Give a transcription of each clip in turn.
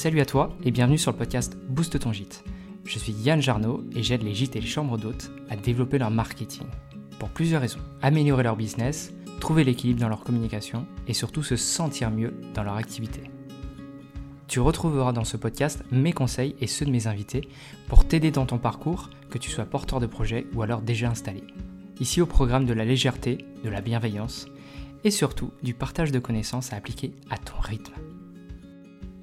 Salut à toi et bienvenue sur le podcast Booste ton gîte. Je suis Yann Jarno et j'aide les gîtes et les chambres d'hôtes à développer leur marketing. Pour plusieurs raisons. Améliorer leur business, trouver l'équilibre dans leur communication et surtout se sentir mieux dans leur activité. Tu retrouveras dans ce podcast mes conseils et ceux de mes invités pour t'aider dans ton parcours, que tu sois porteur de projet ou alors déjà installé. Ici au programme de la légèreté, de la bienveillance et surtout du partage de connaissances à appliquer à ton rythme.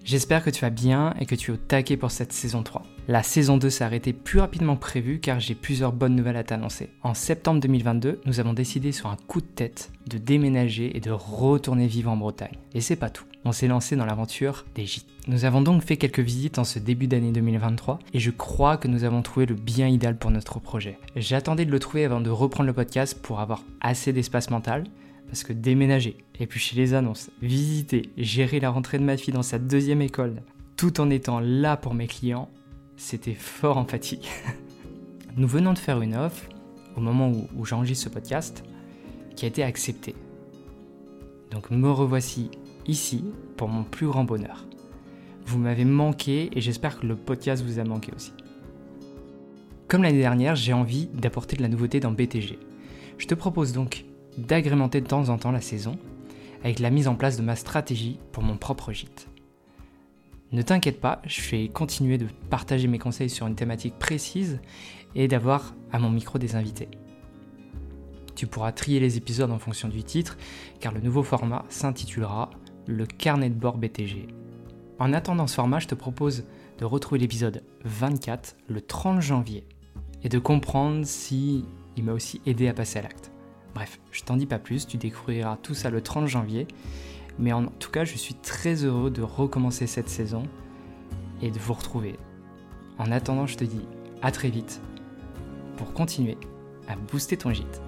J'espère que tu vas bien et que tu es au taquet pour cette saison 3. La saison 2 s'est arrêtée plus rapidement que prévu car j'ai plusieurs bonnes nouvelles à t'annoncer. En septembre 2022, nous avons décidé sur un coup de tête de déménager et de retourner vivre en Bretagne. Et c'est pas tout. On s'est lancé dans l'aventure des gîtes. Nous avons donc fait quelques visites en ce début d'année 2023 et je crois que nous avons trouvé le bien idéal pour notre projet. J'attendais de le trouver avant de reprendre le podcast pour avoir assez d'espace mental, parce que déménager, éplucher les annonces, visiter, gérer la rentrée de ma fille dans sa deuxième école, tout en étant là pour mes clients, c'était fort en fatigue. Nous venons de faire une offre, au moment où, où j'enregistre ce podcast, qui a été acceptée. Donc me revoici ici pour mon plus grand bonheur. Vous m'avez manqué et j'espère que le podcast vous a manqué aussi. Comme l'année dernière, j'ai envie d'apporter de la nouveauté dans BTG. Je te propose donc d'agrémenter de temps en temps la saison avec la mise en place de ma stratégie pour mon propre gîte. Ne t'inquiète pas, je vais continuer de partager mes conseils sur une thématique précise et d'avoir à mon micro des invités. Tu pourras trier les épisodes en fonction du titre, car le nouveau format s'intitulera Le carnet de bord BTG. En attendant ce format, je te propose de retrouver l'épisode 24 le 30 janvier et de comprendre si il m'a aussi aidé à passer à l'acte. Bref, je t'en dis pas plus, tu découvriras tout ça le 30 janvier. Mais en tout cas, je suis très heureux de recommencer cette saison et de vous retrouver. En attendant, je te dis à très vite pour continuer à booster ton gîte.